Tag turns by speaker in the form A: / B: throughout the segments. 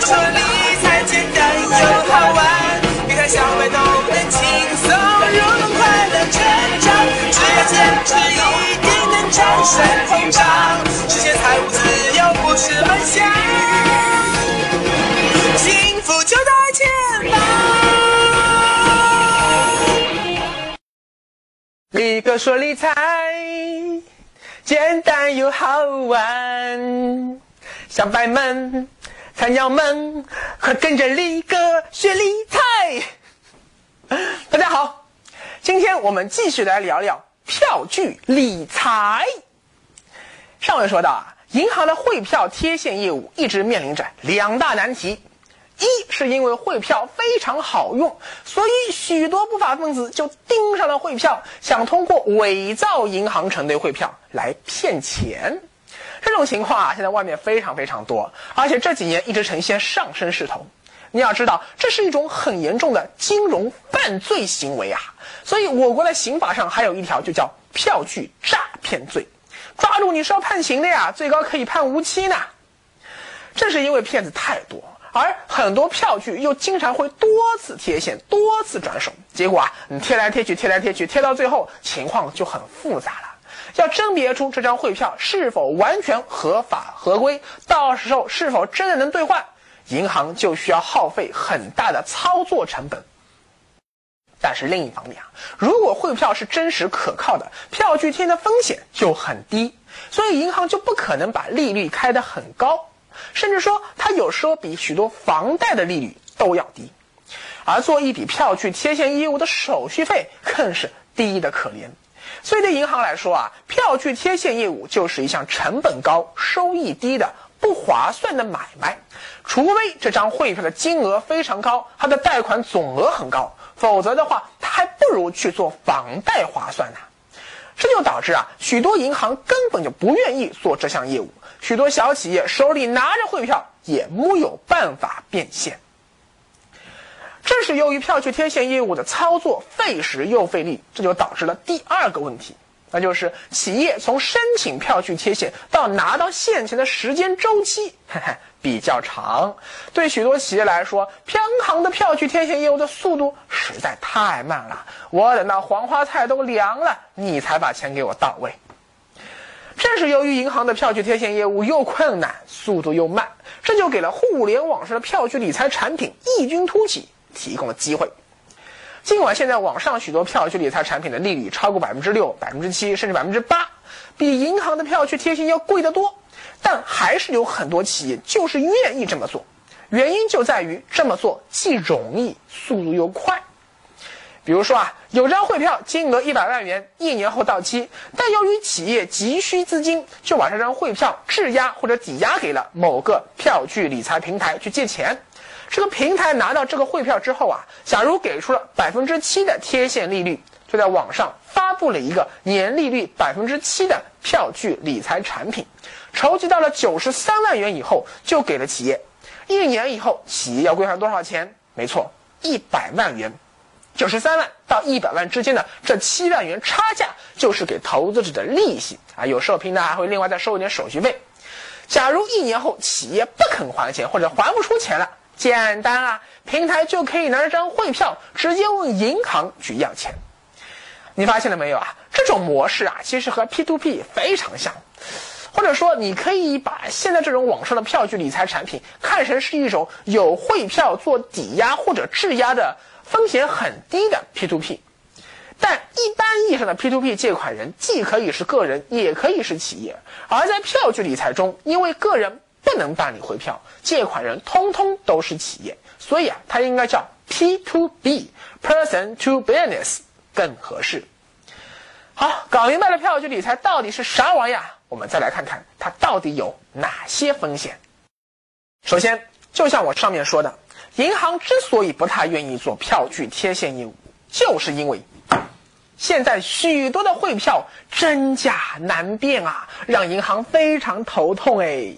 A: 说理财简单又好玩，理财小白都能轻松入门，快乐成长，只要坚持一定能战胜通胀，实现财务自由不是梦想，幸福就在前方。立哥说理财简单又好玩，小白们、菜鸟们，快跟着力哥学理财。大家好，今天我们继续来聊聊票据理财。上回说到啊，银行的汇票贴现业务一直面临着两大难题。一是因为汇票非常好用，所以许多不法分子就盯上了汇票，想通过伪造银行承兑汇票来骗钱。这种情况啊，现在外面非常非常多，而且这几年一直呈现上升势头。你要知道，这是一种很严重的金融犯罪行为啊！所以我国的刑法上还有一条，就叫票据诈骗罪，抓住你是要判刑的呀，最高可以判无期呢。正是因为骗子太多。而很多票据又经常会多次贴现、多次转手，结果啊，你贴来贴去、贴来贴去，贴到最后情况就很复杂了。要甄别出这张汇票是否完全合法合规，到时候是否真的能兑换，银行就需要耗费很大的操作成本。但是另一方面啊，如果汇票是真实可靠的，票据贴的风险就很低，所以银行就不可能把利率开得很高。甚至说，它有时候比许多房贷的利率都要低，而做一笔票据贴现业务的手续费更是低的可怜。所以对银行来说啊，票据贴现业务就是一项成本高、收益低的不划算的买卖。除非这张汇票的金额非常高，它的贷款总额很高，否则的话，它还不如去做房贷划算呢。这就导致啊，许多银行根本就不愿意做这项业务。许多小企业手里拿着汇票，也木有办法变现。正是由于票据贴现业务的操作费时又费力，这就导致了第二个问题，那就是企业从申请票据贴现到拿到现钱的时间周期 比较长。对许多企业来说，偏行的票据贴现业务的速度实在太慢了，我等到黄花菜都凉了，你才把钱给我到位。正是由于银行的票据贴现业务又困难，速度又慢，这就给了互联网上的票据理财产品异军突起提供了机会。尽管现在网上许多票据理财产品的利率超过百分之六、百分之七，甚至百分之八，比银行的票据贴现要贵得多，但还是有很多企业就是愿意这么做。原因就在于这么做既容易，速度又快。比如说啊，有张汇票，金额一百万元，一年后到期，但由于企业急需资金，就把这张汇票质押或者抵押给了某个票据理财平台去借钱。这个平台拿到这个汇票之后啊，假如给出了百分之七的贴现利率，就在网上发布了一个年利率百分之七的票据理财产品，筹集到了九十三万元以后，就给了企业。一年以后，企业要归还多少钱？没错，一百万元。九十三万到一百万之间的这七万元差价，就是给投资者的利息啊。有时候平台还会另外再收一点手续费。假如一年后企业不肯还钱或者还不出钱了，简单啊，平台就可以拿着张汇票直接问银行去要钱。你发现了没有啊？这种模式啊，其实和 P to P 非常像，或者说你可以把现在这种网上的票据理财产品看成是一种有汇票做抵押或者质押的。风险很低的 P to P，但一般意义上的 P to P 借款人既可以是个人，也可以是企业。而在票据理财中，因为个人不能办理汇票，借款人通通都是企业，所以啊，它应该叫 P to B，Person to Business 更合适。好，搞明白了票据理财到底是啥玩意儿，我们再来看看它到底有哪些风险。首先，就像我上面说的。银行之所以不太愿意做票据贴现业务，就是因为现在许多的汇票真假难辨啊，让银行非常头痛哎。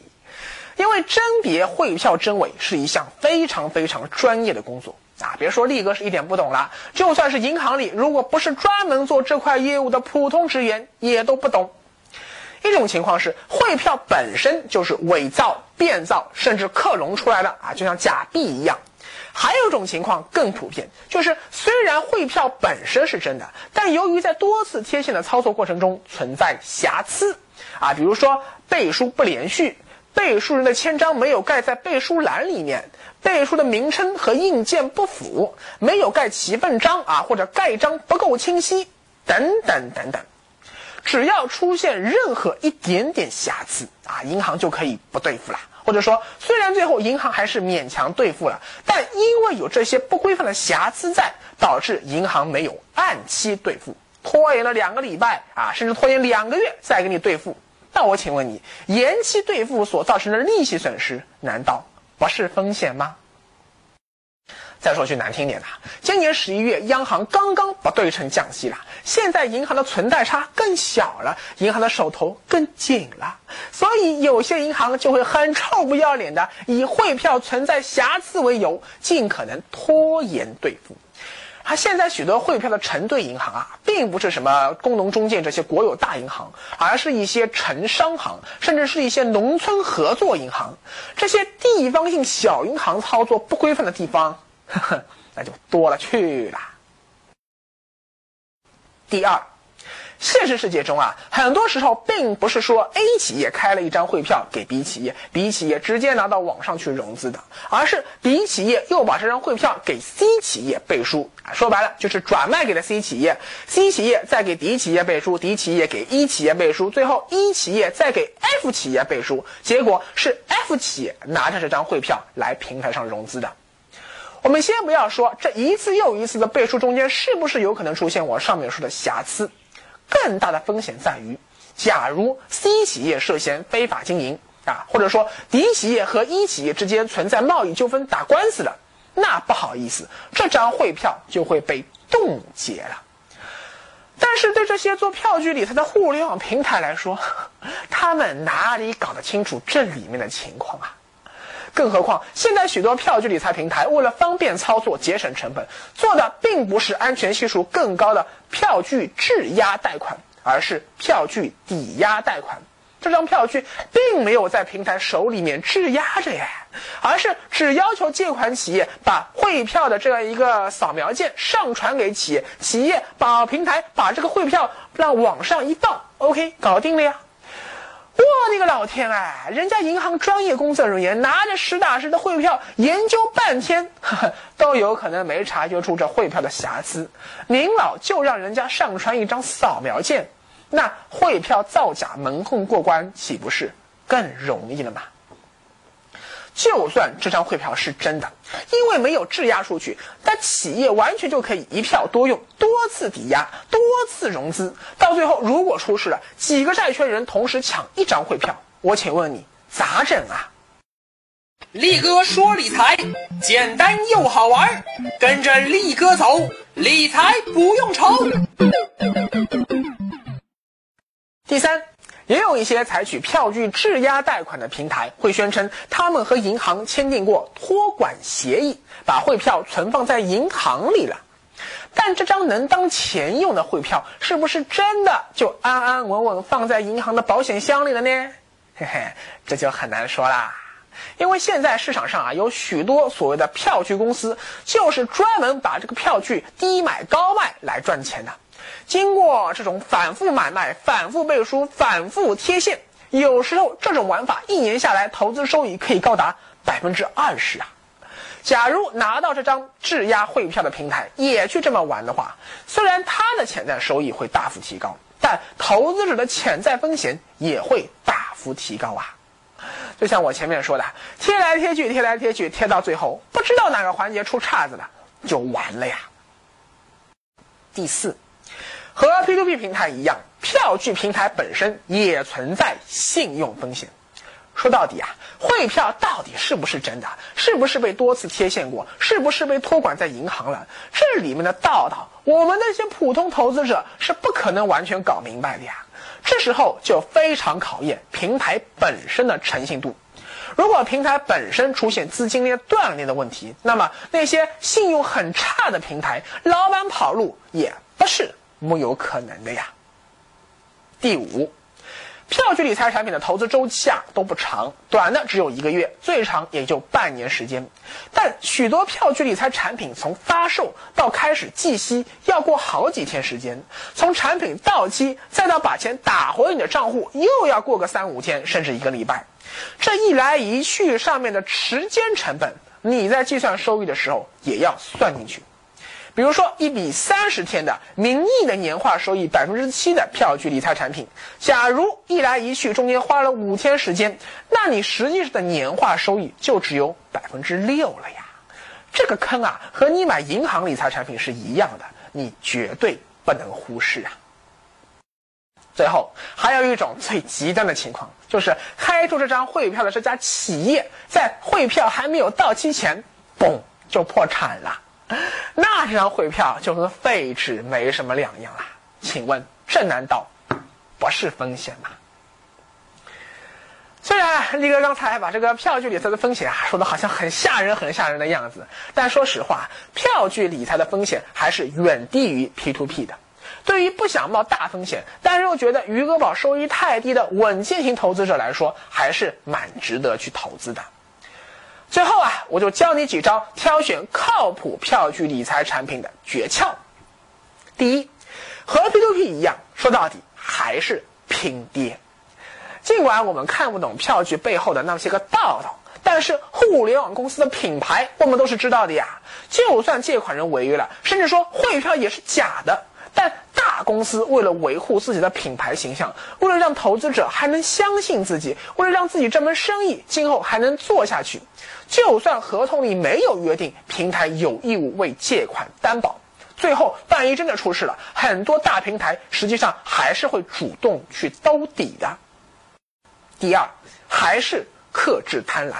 A: 因为甄别汇票真伪是一项非常非常专业的工作啊，别说力哥是一点不懂了，就算是银行里如果不是专门做这块业务的普通职员，也都不懂。一种情况是汇票本身就是伪造、变造甚至克隆出来的啊，就像假币一样。还有一种情况更普遍，就是虽然汇票本身是真的，但由于在多次贴现的操作过程中存在瑕疵，啊，比如说背书不连续，背书人的签章没有盖在背书栏里面，背书的名称和印件不符，没有盖齐份章啊，或者盖章不够清晰，等等等等。只要出现任何一点点瑕疵啊，银行就可以不兑付了。或者说，虽然最后银行还是勉强兑付了，但因为有这些不规范的瑕疵在，导致银行没有按期兑付，拖延了两个礼拜啊，甚至拖延两个月再给你兑付。那我请问你，延期兑付所造成的利息损失，难道不是风险吗？再说句难听点的，今年十一月央行刚刚不对称降息了，现在银行的存贷差更小了，银行的手头更紧了，所以有些银行就会很臭不要脸的以汇票存在瑕疵为由，尽可能拖延兑付。他现在许多汇票的承兑银行啊，并不是什么工农中建这些国有大银行，而是一些城商行，甚至是一些农村合作银行，这些地方性小银行操作不规范的地方。呵呵，那就多了去了。第二，现实世界中啊，很多时候并不是说 A 企业开了一张汇票给 B 企业，B 企业直接拿到网上去融资的，而是 B 企业又把这张汇票给 C 企业背书，说白了就是转卖给了 C 企业，C 企业再给 D 企业背书，D 企业给 E 企业背书，最后 E 企业再给 F 企业背书，结果是 F 企业拿着这张汇票来平台上融资的。我们先不要说这一次又一次的背书中间是不是有可能出现我上面说的瑕疵，更大的风险在于，假如 C 企业涉嫌非法经营啊，或者说 D 企业和 E 企业之间存在贸易纠纷打官司了，那不好意思，这张汇票就会被冻结了。但是对这些做票据理财的互联网平台来说，他们哪里搞得清楚这里面的情况啊？更何况，现在许多票据理财平台为了方便操作、节省成本，做的并不是安全系数更高的票据质押贷款，而是票据抵押贷款。这张票据并没有在平台手里面质押着呀，而是只要求借款企业把汇票的这样一个扫描件上传给企业，企业把平台把这个汇票让网上一放，OK，搞定了呀。我的个老天哎！人家银行专业工作人员拿着实打实的汇票研究半天，都有可能没察觉出这汇票的瑕疵。您老就让人家上传一张扫描件，那汇票造假门控过关岂不是更容易了吗？就算这张汇票是真的，因为没有质押出去，但企业完全就可以一票多用，多次抵押，次融资，到最后如果出事了，几个债权人同时抢一张汇票，我请问你咋整啊？
B: 力哥说理财简单又好玩，跟着力哥走，理财不用愁。
A: 第三。也有一些采取票据质押贷款的平台，会宣称他们和银行签订过托管协议，把汇票存放在银行里了。但这张能当钱用的汇票，是不是真的就安安稳稳放在银行的保险箱里了呢？嘿嘿，这就很难说啦。因为现在市场上啊，有许多所谓的票据公司，就是专门把这个票据低买高卖来赚钱的。经过这种反复买卖、反复背书、反复贴现，有时候这种玩法一年下来投资收益可以高达百分之二十啊！假如拿到这张质押汇票的平台也去这么玩的话，虽然它的潜在收益会大幅提高，但投资者的潜在风险也会大幅提高啊！就像我前面说的，贴来贴去，贴来贴去，贴到最后不知道哪个环节出岔子了，就完了呀！第四。和 P2P 平台一样，票据平台本身也存在信用风险。说到底啊，汇票到底是不是真的？是不是被多次贴现过？是不是被托管在银行了？这里面的道道，我们那些普通投资者是不可能完全搞明白的呀。这时候就非常考验平台本身的诚信度。如果平台本身出现资金链断裂的问题，那么那些信用很差的平台，老板跑路也不是。没有可能的呀。第五，票据理财产品的投资周期啊都不长，短的只有一个月，最长也就半年时间。但许多票据理财产品从发售到开始计息要过好几天时间，从产品到期再到把钱打回你的账户又要过个三五天，甚至一个礼拜。这一来一去，上面的时间成本，你在计算收益的时候也要算进去。比如说，一笔三十天的名义的年化收益百分之七的票据理财产品，假如一来一去中间花了五天时间，那你实际上的年化收益就只有百分之六了呀。这个坑啊，和你买银行理财产品是一样的，你绝对不能忽视啊。最后，还有一种最极端的情况，就是开出这张汇票的这家企业在汇票还没有到期前，嘣就破产了。那这张汇票就跟废纸没什么两样啦。请问这难道不是风险吗？虽然力哥刚才把这个票据理财的风险啊说的好像很吓人、很吓人的样子，但说实话，票据理财的风险还是远低于 P to P 的。对于不想冒大风险，但是又觉得余额宝收益太低的稳健型投资者来说，还是蛮值得去投资的。最后啊，我就教你几招挑选靠谱票据理财产品的诀窍。第一，和 P2P 一样，说到底还是拼爹。尽管我们看不懂票据背后的那些个道道，但是互联网公司的品牌我们都是知道的呀。就算借款人违约了，甚至说汇票也是假的。但大公司为了维护自己的品牌形象，为了让投资者还能相信自己，为了让自己这门生意今后还能做下去，就算合同里没有约定平台有义务为借款担保，最后万一真的出事了，很多大平台实际上还是会主动去兜底的。第二，还是克制贪婪，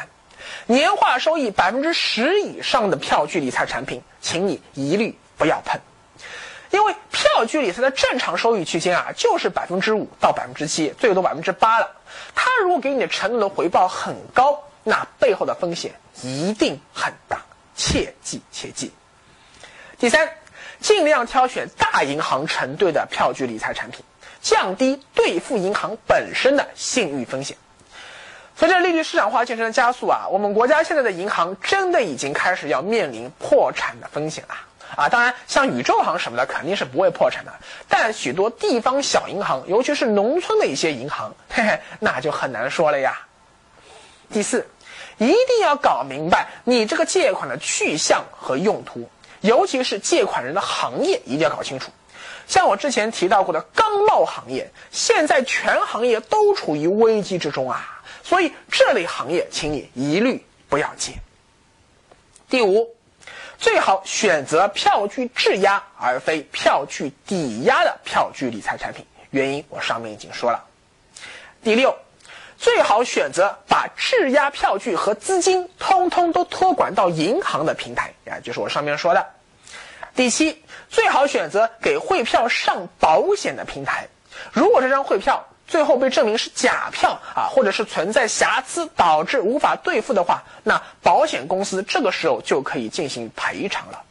A: 年化收益百分之十以上的票据理财产品，请你一律不要碰。因为票据理财的正常收益区间啊，就是百分之五到百分之七，最多百分之八了。它如果给你的承诺的回报很高，那背后的风险一定很大，切记切记。第三，尽量挑选大银行承兑的票据理财产品，降低兑付银行本身的信誉风险。随着利率市场化进程的加速啊，我们国家现在的银行真的已经开始要面临破产的风险了。啊，当然，像宇宙行什么的肯定是不会破产的，但许多地方小银行，尤其是农村的一些银行，嘿嘿，那就很难说了呀。第四，一定要搞明白你这个借款的去向和用途，尤其是借款人的行业一定要搞清楚。像我之前提到过的钢贸行业，现在全行业都处于危机之中啊，所以这类行业，请你一律不要借。第五。最好选择票据质押而非票据抵押的票据理财产品，原因我上面已经说了。第六，最好选择把质押票据和资金通通都托管到银行的平台，啊，就是我上面说的。第七，最好选择给汇票上保险的平台，如果这张汇票。最后被证明是假票啊，或者是存在瑕疵导致无法兑付的话，那保险公司这个时候就可以进行赔偿了。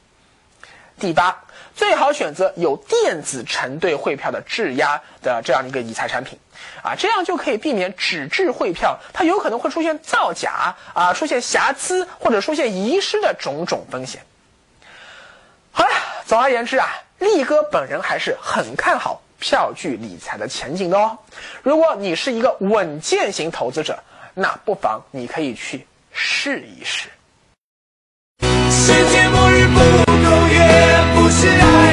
A: 第八，最好选择有电子承兑汇票的质押的这样一个理财产品，啊，这样就可以避免纸质汇票它有可能会出现造假啊、出现瑕疵或者出现遗失的种种风险。好了，总而言之啊，力哥本人还是很看好。票据理财的前景的哦。如果你是一个稳健型投资者，那不妨你可以去试一试。世界末日不不也不是爱。